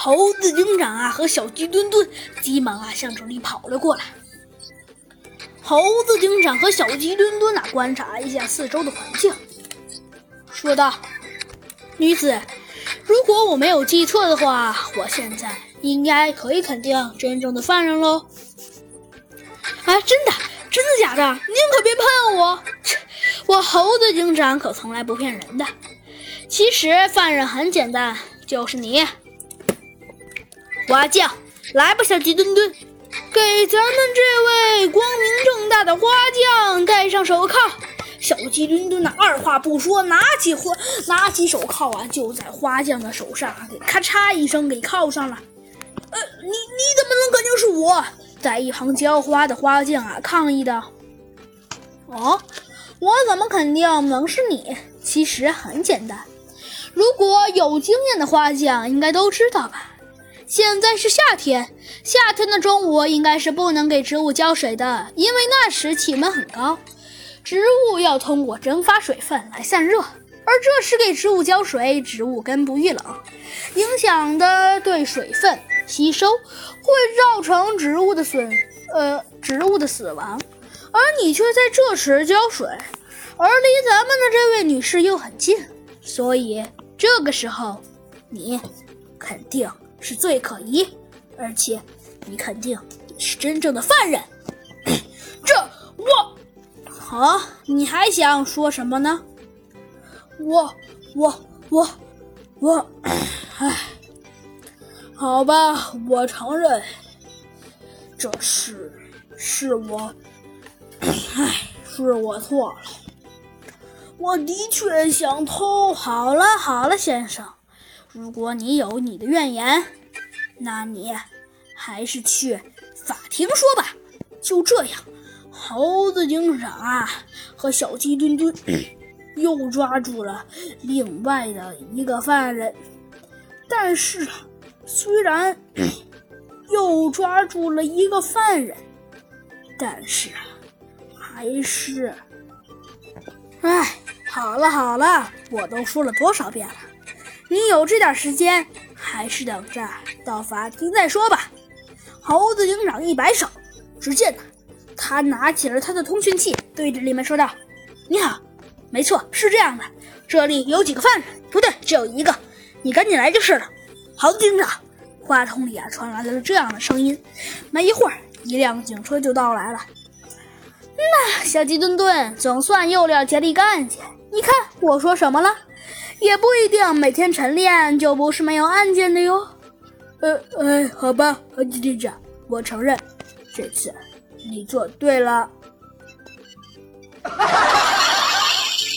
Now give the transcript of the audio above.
猴子警长啊和小鸡墩墩急忙啊向这里跑了过来。猴子警长和小鸡墩墩啊观察一下四周的环境，说道：“女子，如果我没有记错的话，我现在应该可以肯定真正的犯人喽。”啊，真的？真的假的？您可别骗我！我猴子警长可从来不骗人的。其实犯人很简单，就是你。花匠，来吧，小鸡墩墩，给咱们这位光明正大的花匠戴上手铐。小鸡墩墩呢，二话不说，拿起花，拿起手铐啊，就在花匠的手上给咔嚓一声给铐上了。呃，你你怎么能肯定是我？在一旁浇花的花匠啊，抗议道：“哦，我怎么肯定能是你？其实很简单，如果有经验的花匠应该都知道吧。”现在是夏天，夏天的中午应该是不能给植物浇水的，因为那时气温很高，植物要通过蒸发水分来散热，而这时给植物浇水，植物根部遇冷，影响的对水分吸收，会造成植物的损，呃，植物的死亡。而你却在这时浇水，而离咱们的这位女士又很近，所以这个时候你肯定。是最可疑，而且你肯定是真正的犯人。这我，好，你还想说什么呢？我我我我，唉，好吧，我承认，这是是我，唉，是我错了。我的确想偷。好了好了，先生。如果你有你的怨言，那你还是去法庭说吧。就这样，猴子警长啊和小鸡墩墩又抓住了另外的一个犯人。但是啊，虽然又抓住了一个犯人，但是啊还是……哎，好了好了，我都说了多少遍了。你有这点时间，还是等着到法庭再说吧。猴子警长一摆手，只见呢，他拿起了他的通讯器，对着里面说道：“你好，没错，是这样的，这里有几个犯人，不对，只有一个，你赶紧来就是了。”猴子警长，话筒里啊传来了这样的声音。没一会儿，一辆警车就到来了。那小鸡墩墩总算又了结了一个案件。你看我说什么了？也不一定每天晨练就不是没有案件的哟。呃呃，好吧，猴子警长，我承认，这次你做对了。